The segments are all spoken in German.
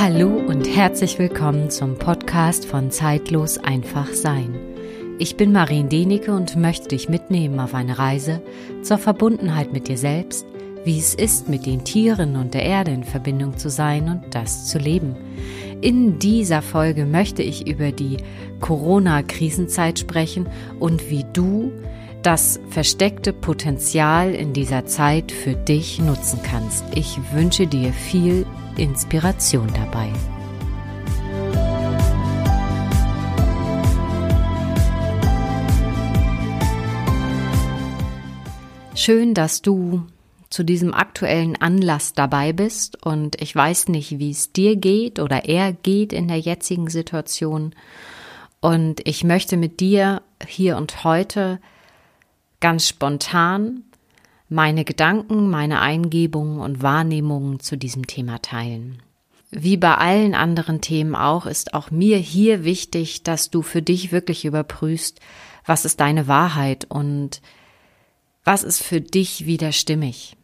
Hallo und herzlich willkommen zum Podcast von Zeitlos einfach sein. Ich bin Marien Denike und möchte dich mitnehmen auf eine Reise zur Verbundenheit mit dir selbst, wie es ist, mit den Tieren und der Erde in Verbindung zu sein und das zu leben. In dieser Folge möchte ich über die Corona-Krisenzeit sprechen und wie du das versteckte Potenzial in dieser Zeit für dich nutzen kannst. Ich wünsche dir viel Inspiration dabei. Schön, dass du zu diesem aktuellen Anlass dabei bist und ich weiß nicht, wie es dir geht oder er geht in der jetzigen Situation und ich möchte mit dir hier und heute ganz spontan meine Gedanken, meine Eingebungen und Wahrnehmungen zu diesem Thema teilen. Wie bei allen anderen Themen auch, ist auch mir hier wichtig, dass du für dich wirklich überprüfst, was ist deine Wahrheit und was ist für dich wieder stimmig.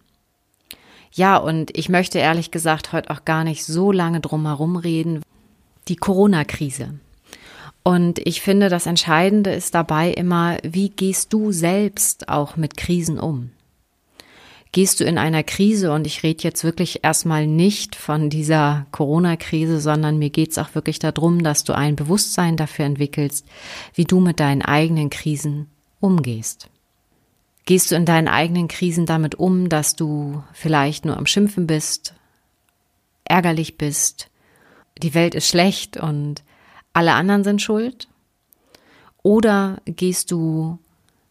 Ja, und ich möchte ehrlich gesagt heute auch gar nicht so lange drum herum reden. Die Corona-Krise. Und ich finde, das Entscheidende ist dabei immer, wie gehst du selbst auch mit Krisen um? Gehst du in einer Krise, und ich rede jetzt wirklich erstmal nicht von dieser Corona-Krise, sondern mir geht's auch wirklich darum, dass du ein Bewusstsein dafür entwickelst, wie du mit deinen eigenen Krisen umgehst. Gehst du in deinen eigenen Krisen damit um, dass du vielleicht nur am Schimpfen bist, ärgerlich bist, die Welt ist schlecht und alle anderen sind schuld? Oder gehst du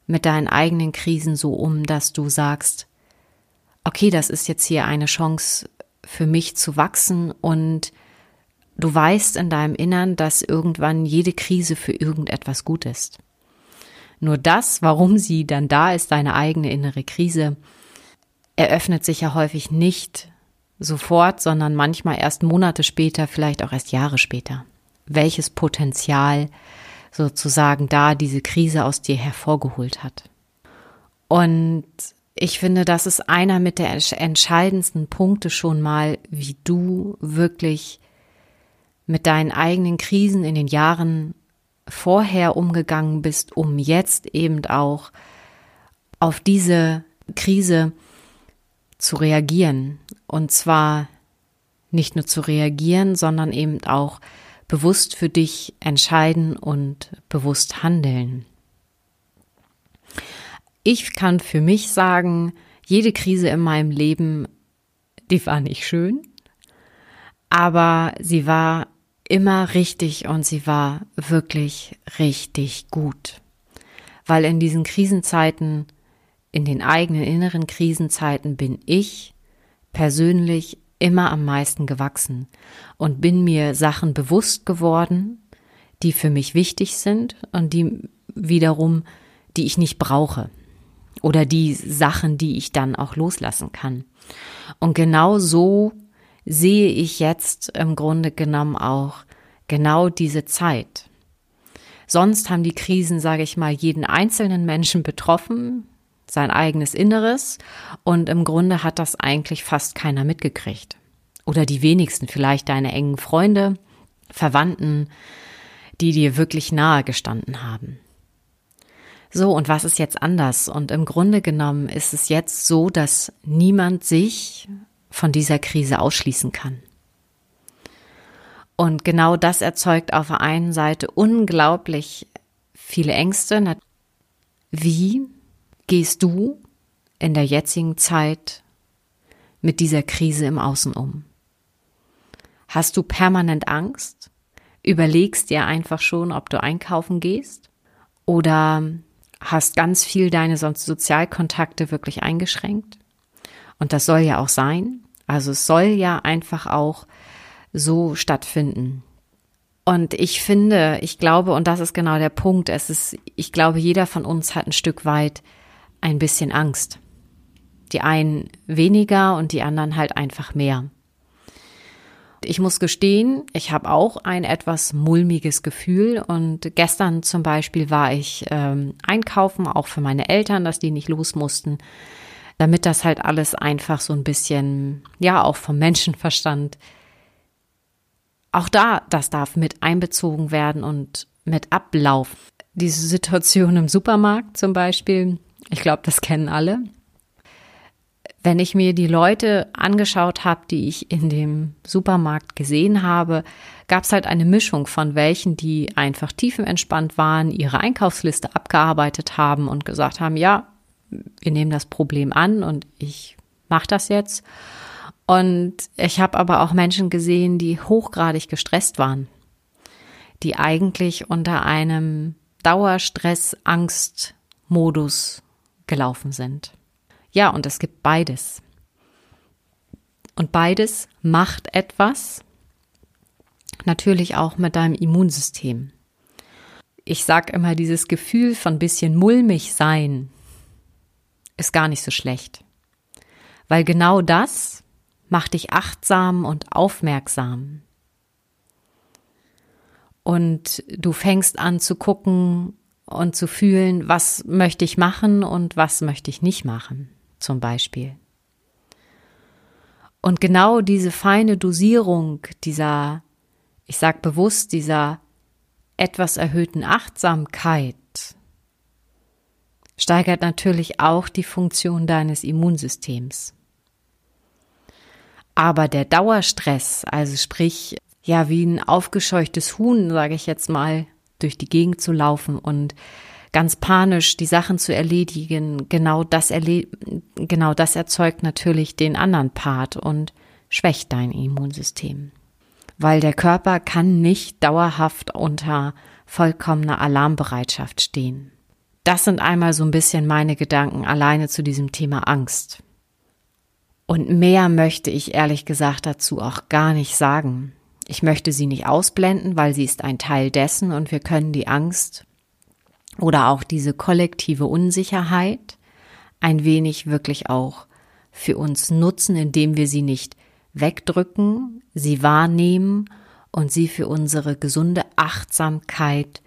mit deinen eigenen Krisen so um, dass du sagst, okay, das ist jetzt hier eine Chance für mich zu wachsen und du weißt in deinem Innern, dass irgendwann jede Krise für irgendetwas gut ist. Nur das, warum sie dann da ist, deine eigene innere Krise, eröffnet sich ja häufig nicht sofort, sondern manchmal erst Monate später, vielleicht auch erst Jahre später welches Potenzial sozusagen da diese Krise aus dir hervorgeholt hat. Und ich finde, das ist einer mit der entscheidendsten Punkte schon mal, wie du wirklich mit deinen eigenen Krisen in den Jahren vorher umgegangen bist, um jetzt eben auch auf diese Krise zu reagieren. Und zwar nicht nur zu reagieren, sondern eben auch bewusst für dich entscheiden und bewusst handeln. Ich kann für mich sagen, jede Krise in meinem Leben, die war nicht schön, aber sie war immer richtig und sie war wirklich richtig gut. Weil in diesen Krisenzeiten, in den eigenen inneren Krisenzeiten bin ich persönlich immer am meisten gewachsen und bin mir Sachen bewusst geworden, die für mich wichtig sind und die wiederum, die ich nicht brauche oder die Sachen, die ich dann auch loslassen kann. Und genau so sehe ich jetzt im Grunde genommen auch genau diese Zeit. Sonst haben die Krisen, sage ich mal, jeden einzelnen Menschen betroffen, sein eigenes Inneres und im Grunde hat das eigentlich fast keiner mitgekriegt. Oder die wenigsten, vielleicht deine engen Freunde, Verwandten, die dir wirklich nahe gestanden haben. So, und was ist jetzt anders? Und im Grunde genommen ist es jetzt so, dass niemand sich von dieser Krise ausschließen kann. Und genau das erzeugt auf der einen Seite unglaublich viele Ängste. Wie gehst du in der jetzigen Zeit mit dieser Krise im Außen um? Hast du permanent Angst? Überlegst dir einfach schon, ob du einkaufen gehst? Oder hast ganz viel deine Sozialkontakte wirklich eingeschränkt? Und das soll ja auch sein. Also es soll ja einfach auch so stattfinden. Und ich finde, ich glaube, und das ist genau der Punkt, es ist, ich glaube, jeder von uns hat ein Stück weit ein bisschen Angst. Die einen weniger und die anderen halt einfach mehr. Ich muss gestehen, ich habe auch ein etwas mulmiges Gefühl und gestern zum Beispiel war ich ähm, einkaufen, auch für meine Eltern, dass die nicht los mussten, damit das halt alles einfach so ein bisschen, ja, auch vom Menschenverstand auch da, das darf mit einbezogen werden und mit Ablauf. Diese Situation im Supermarkt zum Beispiel, ich glaube, das kennen alle. Wenn ich mir die Leute angeschaut habe, die ich in dem Supermarkt gesehen habe, gab es halt eine Mischung von welchen, die einfach tiefenentspannt waren, ihre Einkaufsliste abgearbeitet haben und gesagt haben, ja, wir nehmen das Problem an und ich mache das jetzt. Und ich habe aber auch Menschen gesehen, die hochgradig gestresst waren, die eigentlich unter einem Dauerstress-Angst-Modus gelaufen sind. Ja, und es gibt beides. Und beides macht etwas, natürlich auch mit deinem Immunsystem. Ich sage immer, dieses Gefühl von bisschen mulmig sein ist gar nicht so schlecht. Weil genau das macht dich achtsam und aufmerksam. Und du fängst an zu gucken und zu fühlen, was möchte ich machen und was möchte ich nicht machen zum Beispiel. Und genau diese feine Dosierung dieser, ich sag bewusst, dieser etwas erhöhten Achtsamkeit steigert natürlich auch die Funktion deines Immunsystems. Aber der Dauerstress, also sprich, ja, wie ein aufgescheuchtes Huhn, sage ich jetzt mal, durch die Gegend zu laufen und ganz panisch die Sachen zu erledigen, genau das erle genau das erzeugt natürlich den anderen Part und schwächt dein Immunsystem. Weil der Körper kann nicht dauerhaft unter vollkommener Alarmbereitschaft stehen. Das sind einmal so ein bisschen meine Gedanken alleine zu diesem Thema Angst. Und mehr möchte ich ehrlich gesagt dazu auch gar nicht sagen. Ich möchte sie nicht ausblenden, weil sie ist ein Teil dessen und wir können die Angst oder auch diese kollektive Unsicherheit ein wenig wirklich auch für uns nutzen, indem wir sie nicht wegdrücken, sie wahrnehmen und sie für unsere gesunde Achtsamkeit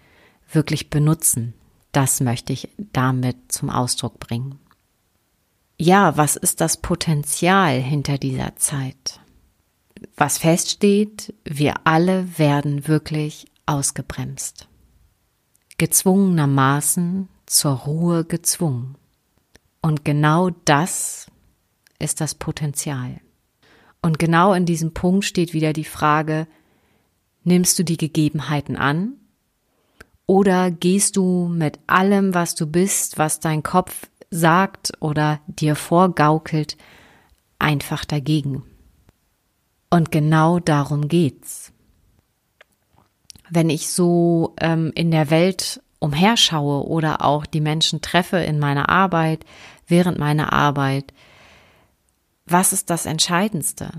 wirklich benutzen. Das möchte ich damit zum Ausdruck bringen. Ja, was ist das Potenzial hinter dieser Zeit? Was feststeht, wir alle werden wirklich ausgebremst gezwungenermaßen zur Ruhe gezwungen. Und genau das ist das Potenzial. Und genau in diesem Punkt steht wieder die Frage, nimmst du die Gegebenheiten an oder gehst du mit allem, was du bist, was dein Kopf sagt oder dir vorgaukelt, einfach dagegen? Und genau darum geht's wenn ich so ähm, in der Welt umherschaue oder auch die Menschen treffe in meiner Arbeit, während meiner Arbeit, was ist das Entscheidendste?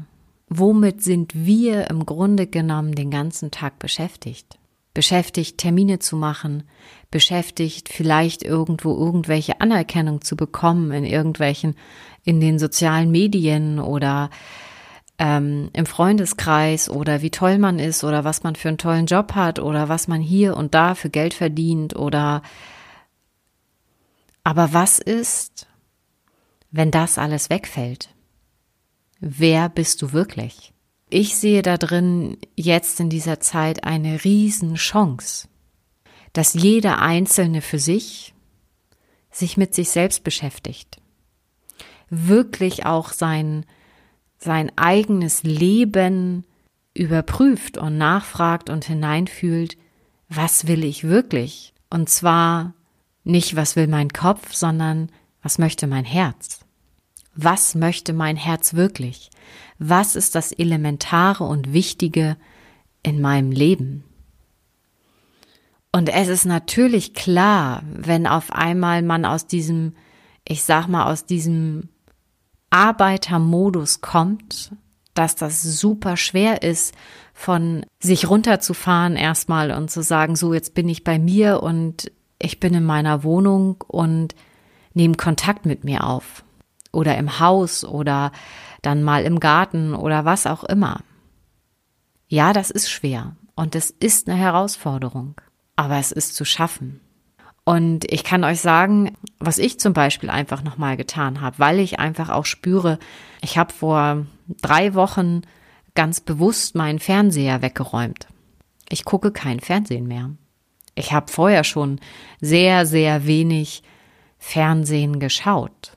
Womit sind wir im Grunde genommen den ganzen Tag beschäftigt? Beschäftigt, Termine zu machen, beschäftigt, vielleicht irgendwo irgendwelche Anerkennung zu bekommen in irgendwelchen, in den sozialen Medien oder ähm, im Freundeskreis oder wie toll man ist oder was man für einen tollen Job hat oder was man hier und da für Geld verdient oder aber was ist, wenn das alles wegfällt? Wer bist du wirklich? Ich sehe da drin jetzt in dieser Zeit eine Riesenchance, dass jeder Einzelne für sich sich mit sich selbst beschäftigt, wirklich auch sein sein eigenes Leben überprüft und nachfragt und hineinfühlt, was will ich wirklich? Und zwar nicht, was will mein Kopf, sondern was möchte mein Herz? Was möchte mein Herz wirklich? Was ist das Elementare und Wichtige in meinem Leben? Und es ist natürlich klar, wenn auf einmal man aus diesem, ich sag mal, aus diesem Arbeitermodus kommt, dass das super schwer ist, von sich runterzufahren erstmal und zu sagen, so jetzt bin ich bei mir und ich bin in meiner Wohnung und nehme Kontakt mit mir auf. Oder im Haus oder dann mal im Garten oder was auch immer. Ja, das ist schwer und es ist eine Herausforderung, aber es ist zu schaffen. Und ich kann euch sagen, was ich zum Beispiel einfach nochmal getan habe, weil ich einfach auch spüre, ich habe vor drei Wochen ganz bewusst meinen Fernseher weggeräumt. Ich gucke kein Fernsehen mehr. Ich habe vorher schon sehr, sehr wenig Fernsehen geschaut.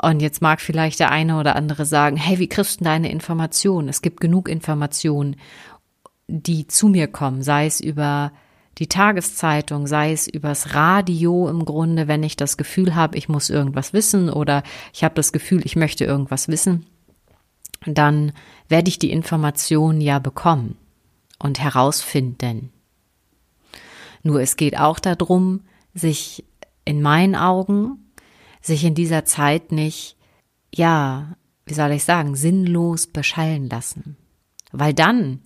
Und jetzt mag vielleicht der eine oder andere sagen, hey, wie kriegst du deine Informationen? Es gibt genug Informationen, die zu mir kommen, sei es über die Tageszeitung, sei es übers Radio im Grunde, wenn ich das Gefühl habe, ich muss irgendwas wissen oder ich habe das Gefühl, ich möchte irgendwas wissen, dann werde ich die Information ja bekommen und herausfinden. Nur es geht auch darum, sich in meinen Augen, sich in dieser Zeit nicht, ja, wie soll ich sagen, sinnlos beschallen lassen. Weil dann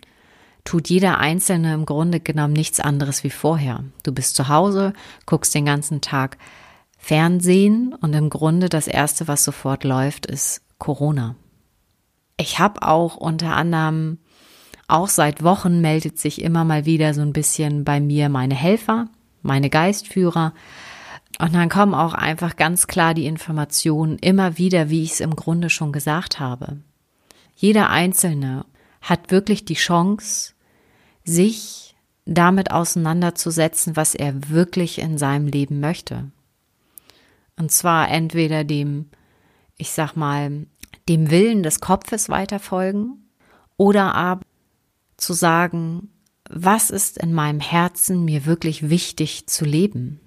tut jeder Einzelne im Grunde genommen nichts anderes wie vorher. Du bist zu Hause, guckst den ganzen Tag Fernsehen und im Grunde das Erste, was sofort läuft, ist Corona. Ich habe auch unter anderem, auch seit Wochen meldet sich immer mal wieder so ein bisschen bei mir meine Helfer, meine Geistführer. Und dann kommen auch einfach ganz klar die Informationen immer wieder, wie ich es im Grunde schon gesagt habe. Jeder Einzelne hat wirklich die Chance, sich damit auseinanderzusetzen, was er wirklich in seinem Leben möchte. Und zwar entweder dem, ich sag mal, dem Willen des Kopfes weiterfolgen oder aber zu sagen, was ist in meinem Herzen mir wirklich wichtig zu leben?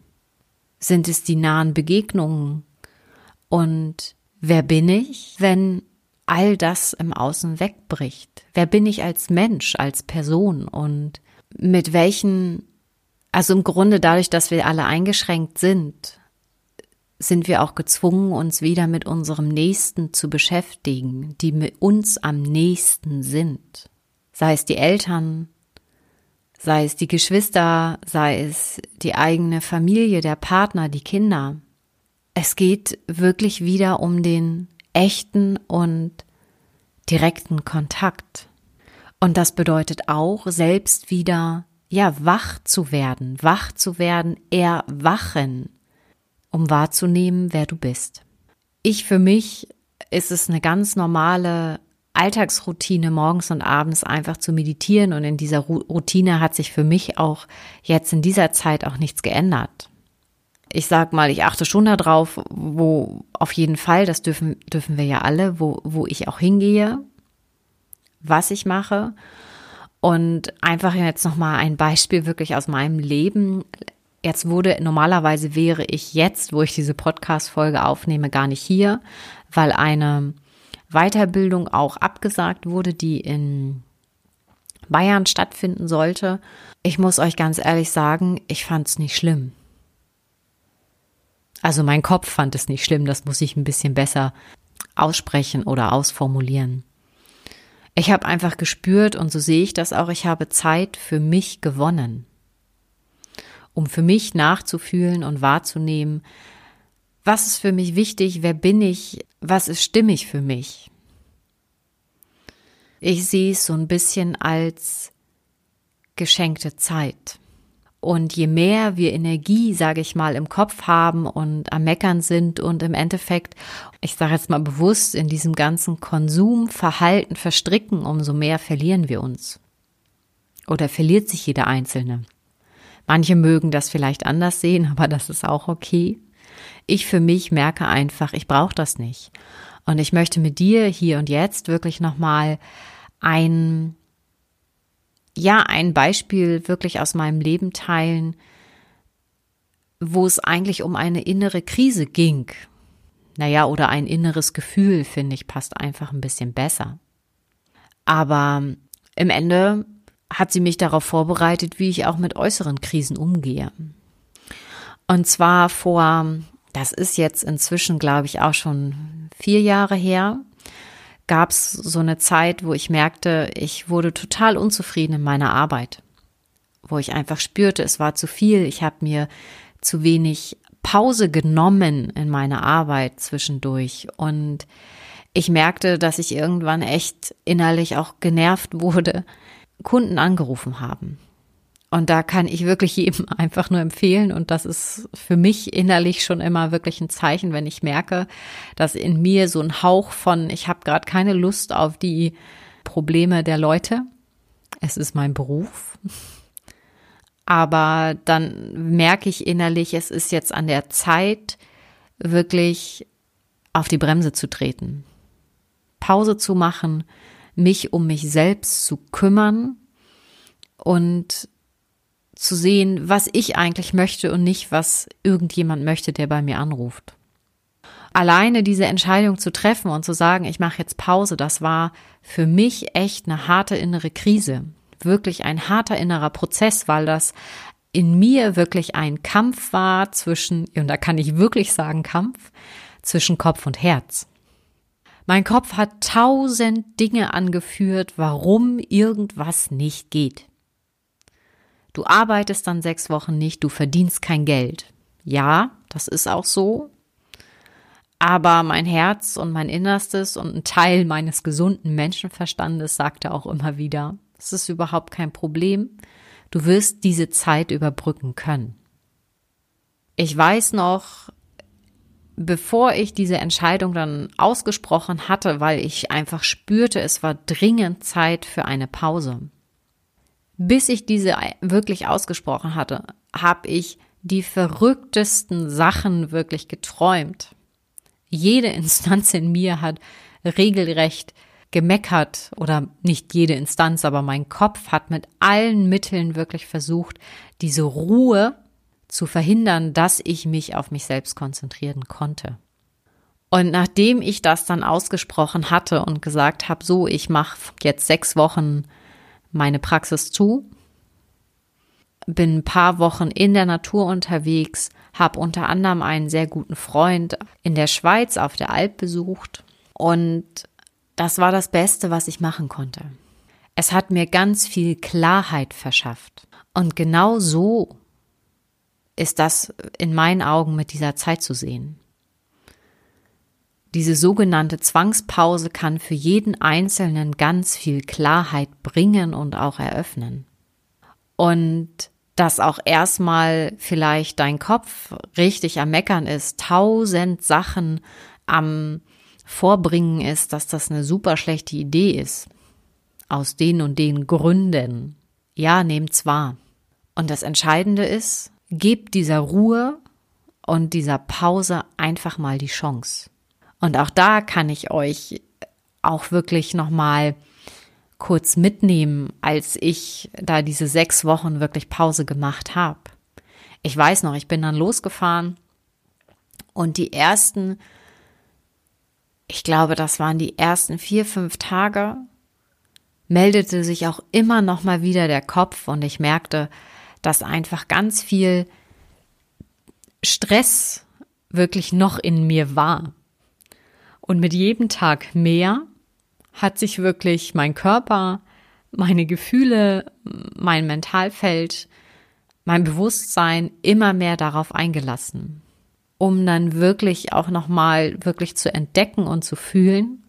Sind es die nahen Begegnungen? Und wer bin ich, wenn all das im Außen wegbricht? Wer bin ich als Mensch, als Person und mit welchen, also im Grunde dadurch, dass wir alle eingeschränkt sind, sind wir auch gezwungen, uns wieder mit unserem Nächsten zu beschäftigen, die mit uns am nächsten sind. Sei es die Eltern, sei es die Geschwister, sei es die eigene Familie, der Partner, die Kinder. Es geht wirklich wieder um den echten und direkten Kontakt. Und das bedeutet auch, selbst wieder, ja, wach zu werden, wach zu werden, erwachen, um wahrzunehmen, wer du bist. Ich für mich ist es eine ganz normale Alltagsroutine, morgens und abends einfach zu meditieren. Und in dieser Routine hat sich für mich auch jetzt in dieser Zeit auch nichts geändert ich sag mal, ich achte schon darauf, wo auf jeden Fall, das dürfen, dürfen wir ja alle, wo, wo ich auch hingehe, was ich mache. Und einfach jetzt nochmal ein Beispiel wirklich aus meinem Leben. Jetzt wurde, normalerweise wäre ich jetzt, wo ich diese Podcast-Folge aufnehme, gar nicht hier, weil eine Weiterbildung auch abgesagt wurde, die in Bayern stattfinden sollte. Ich muss euch ganz ehrlich sagen, ich fand es nicht schlimm. Also mein Kopf fand es nicht schlimm, das muss ich ein bisschen besser aussprechen oder ausformulieren. Ich habe einfach gespürt, und so sehe ich das auch, ich habe Zeit für mich gewonnen, um für mich nachzufühlen und wahrzunehmen, was ist für mich wichtig, wer bin ich, was ist stimmig für mich. Ich sehe es so ein bisschen als geschenkte Zeit. Und je mehr wir Energie, sage ich mal, im Kopf haben und am Meckern sind und im Endeffekt, ich sage jetzt mal bewusst, in diesem ganzen Konsumverhalten verstricken, umso mehr verlieren wir uns. Oder verliert sich jeder Einzelne. Manche mögen das vielleicht anders sehen, aber das ist auch okay. Ich für mich merke einfach, ich brauche das nicht. Und ich möchte mit dir hier und jetzt wirklich nochmal ein ja ein Beispiel wirklich aus meinem Leben teilen, wo es eigentlich um eine innere Krise ging. Naja, oder ein inneres Gefühl, finde ich, passt einfach ein bisschen besser. Aber im Ende hat sie mich darauf vorbereitet, wie ich auch mit äußeren Krisen umgehe. Und zwar vor, das ist jetzt inzwischen, glaube ich, auch schon vier Jahre her, gab es so eine Zeit, wo ich merkte, ich wurde total unzufrieden in meiner Arbeit, wo ich einfach spürte, es war zu viel, ich habe mir zu wenig Pause genommen in meiner Arbeit zwischendurch. Und ich merkte, dass ich irgendwann echt innerlich auch genervt wurde, Kunden angerufen haben und da kann ich wirklich jedem einfach nur empfehlen. Und das ist für mich innerlich schon immer wirklich ein Zeichen, wenn ich merke, dass in mir so ein Hauch von, ich habe gerade keine Lust auf die Probleme der Leute. Es ist mein Beruf. Aber dann merke ich innerlich, es ist jetzt an der Zeit, wirklich auf die Bremse zu treten. Pause zu machen, mich um mich selbst zu kümmern und zu sehen, was ich eigentlich möchte und nicht, was irgendjemand möchte, der bei mir anruft. Alleine diese Entscheidung zu treffen und zu sagen, ich mache jetzt Pause, das war für mich echt eine harte innere Krise. Wirklich ein harter innerer Prozess, weil das in mir wirklich ein Kampf war zwischen, und da kann ich wirklich sagen Kampf, zwischen Kopf und Herz. Mein Kopf hat tausend Dinge angeführt, warum irgendwas nicht geht. Du arbeitest dann sechs Wochen nicht, du verdienst kein Geld. Ja, das ist auch so. Aber mein Herz und mein Innerstes und ein Teil meines gesunden Menschenverstandes sagte auch immer wieder, es ist überhaupt kein Problem. Du wirst diese Zeit überbrücken können. Ich weiß noch, bevor ich diese Entscheidung dann ausgesprochen hatte, weil ich einfach spürte, es war dringend Zeit für eine Pause. Bis ich diese wirklich ausgesprochen hatte, habe ich die verrücktesten Sachen wirklich geträumt. Jede Instanz in mir hat regelrecht gemeckert oder nicht jede Instanz, aber mein Kopf hat mit allen Mitteln wirklich versucht, diese Ruhe zu verhindern, dass ich mich auf mich selbst konzentrieren konnte. Und nachdem ich das dann ausgesprochen hatte und gesagt habe, so, ich mache jetzt sechs Wochen meine Praxis zu, bin ein paar Wochen in der Natur unterwegs, habe unter anderem einen sehr guten Freund in der Schweiz auf der Alp besucht und das war das Beste, was ich machen konnte. Es hat mir ganz viel Klarheit verschafft. Und genau so ist das in meinen Augen mit dieser Zeit zu sehen. Diese sogenannte Zwangspause kann für jeden Einzelnen ganz viel Klarheit bringen und auch eröffnen. Und dass auch erstmal vielleicht dein Kopf richtig am Meckern ist, tausend Sachen am Vorbringen ist, dass das eine super schlechte Idee ist. Aus den und den Gründen. Ja, nehmt's wahr. Und das Entscheidende ist, gebt dieser Ruhe und dieser Pause einfach mal die Chance. Und auch da kann ich euch auch wirklich nochmal kurz mitnehmen, als ich da diese sechs Wochen wirklich Pause gemacht habe. Ich weiß noch, ich bin dann losgefahren und die ersten, ich glaube, das waren die ersten vier, fünf Tage, meldete sich auch immer noch mal wieder der Kopf und ich merkte, dass einfach ganz viel Stress wirklich noch in mir war. Und mit jedem Tag mehr hat sich wirklich mein Körper, meine Gefühle, mein Mentalfeld, mein Bewusstsein immer mehr darauf eingelassen, um dann wirklich auch noch mal wirklich zu entdecken und zu fühlen,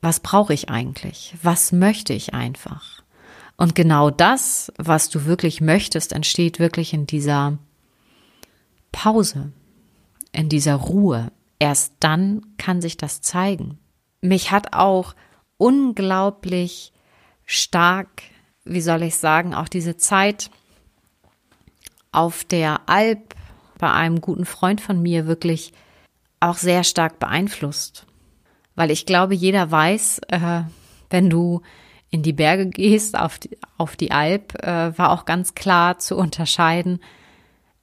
was brauche ich eigentlich? Was möchte ich einfach? Und genau das, was du wirklich möchtest, entsteht wirklich in dieser Pause, in dieser Ruhe, Erst dann kann sich das zeigen. Mich hat auch unglaublich stark, wie soll ich sagen, auch diese Zeit auf der Alp bei einem guten Freund von mir wirklich auch sehr stark beeinflusst. Weil ich glaube, jeder weiß, äh, wenn du in die Berge gehst, auf die, auf die Alp, äh, war auch ganz klar zu unterscheiden,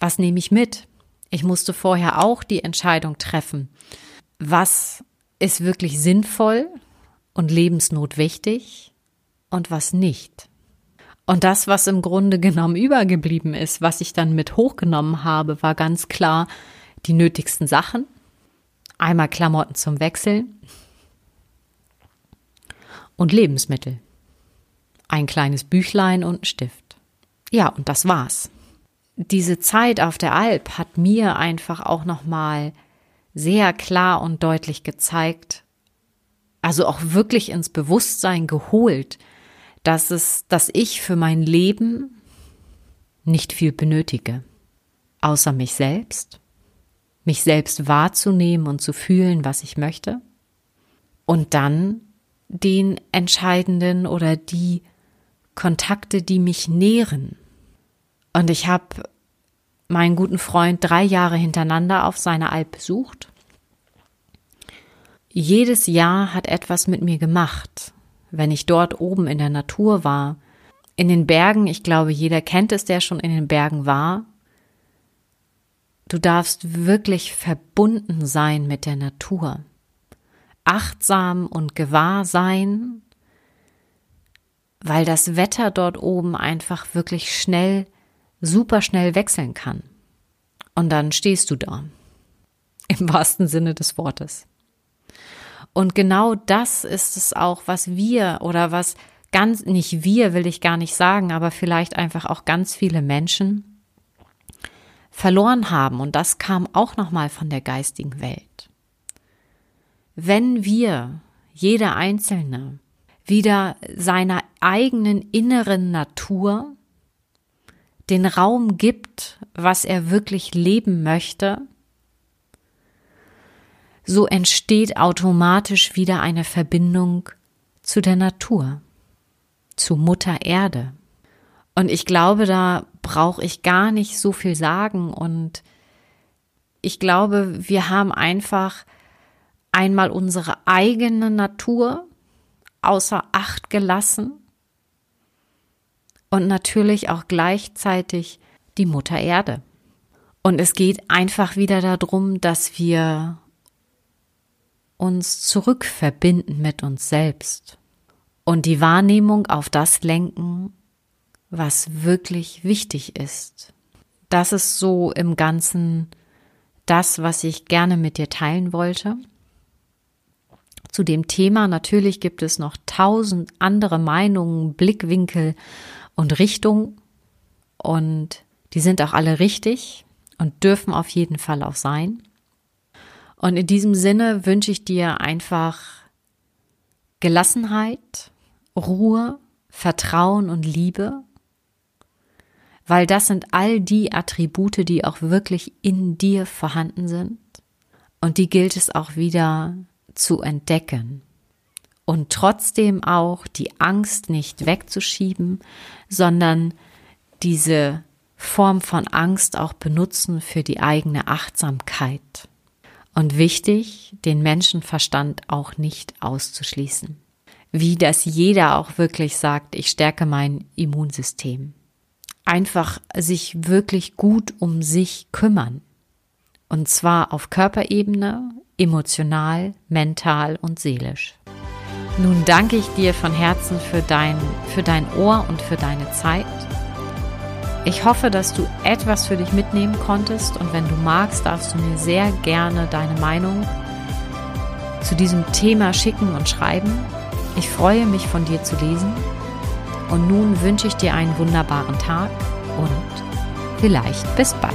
was nehme ich mit? Ich musste vorher auch die Entscheidung treffen, was ist wirklich sinnvoll und lebensnotwichtig und was nicht. Und das, was im Grunde genommen übergeblieben ist, was ich dann mit hochgenommen habe, war ganz klar die nötigsten Sachen. Einmal Klamotten zum Wechseln und Lebensmittel. Ein kleines Büchlein und ein Stift. Ja, und das war's diese Zeit auf der Alp hat mir einfach auch nochmal sehr klar und deutlich gezeigt, also auch wirklich ins Bewusstsein geholt, dass es, dass ich für mein Leben nicht viel benötige, außer mich selbst, mich selbst wahrzunehmen und zu fühlen, was ich möchte, und dann den entscheidenden oder die Kontakte, die mich nähren. Und ich habe meinen guten Freund drei Jahre hintereinander auf seiner Alp besucht. Jedes Jahr hat etwas mit mir gemacht, wenn ich dort oben in der Natur war. In den Bergen, ich glaube, jeder kennt es, der schon in den Bergen war. Du darfst wirklich verbunden sein mit der Natur. Achtsam und gewahr sein, weil das Wetter dort oben einfach wirklich schnell super schnell wechseln kann. Und dann stehst du da. Im wahrsten Sinne des Wortes. Und genau das ist es auch, was wir oder was ganz, nicht wir will ich gar nicht sagen, aber vielleicht einfach auch ganz viele Menschen verloren haben. Und das kam auch nochmal von der geistigen Welt. Wenn wir, jeder Einzelne, wieder seiner eigenen inneren Natur den Raum gibt, was er wirklich leben möchte, so entsteht automatisch wieder eine Verbindung zu der Natur, zu Mutter Erde. Und ich glaube, da brauche ich gar nicht so viel sagen. Und ich glaube, wir haben einfach einmal unsere eigene Natur außer Acht gelassen und natürlich auch gleichzeitig die Mutter Erde. Und es geht einfach wieder darum, dass wir uns zurückverbinden mit uns selbst und die Wahrnehmung auf das lenken, was wirklich wichtig ist. Das ist so im Ganzen das, was ich gerne mit dir teilen wollte. Zu dem Thema natürlich gibt es noch tausend andere Meinungen, Blickwinkel und Richtung. Und die sind auch alle richtig und dürfen auf jeden Fall auch sein. Und in diesem Sinne wünsche ich dir einfach Gelassenheit, Ruhe, Vertrauen und Liebe, weil das sind all die Attribute, die auch wirklich in dir vorhanden sind. Und die gilt es auch wieder zu entdecken und trotzdem auch die Angst nicht wegzuschieben, sondern diese Form von Angst auch benutzen für die eigene Achtsamkeit. Und wichtig, den Menschenverstand auch nicht auszuschließen. Wie das jeder auch wirklich sagt, ich stärke mein Immunsystem. Einfach sich wirklich gut um sich kümmern. Und zwar auf Körperebene, emotional, mental und seelisch. Nun danke ich dir von Herzen für dein, für dein Ohr und für deine Zeit. Ich hoffe, dass du etwas für dich mitnehmen konntest und wenn du magst, darfst du mir sehr gerne deine Meinung zu diesem Thema schicken und schreiben. Ich freue mich von dir zu lesen und nun wünsche ich dir einen wunderbaren Tag und vielleicht bis bald.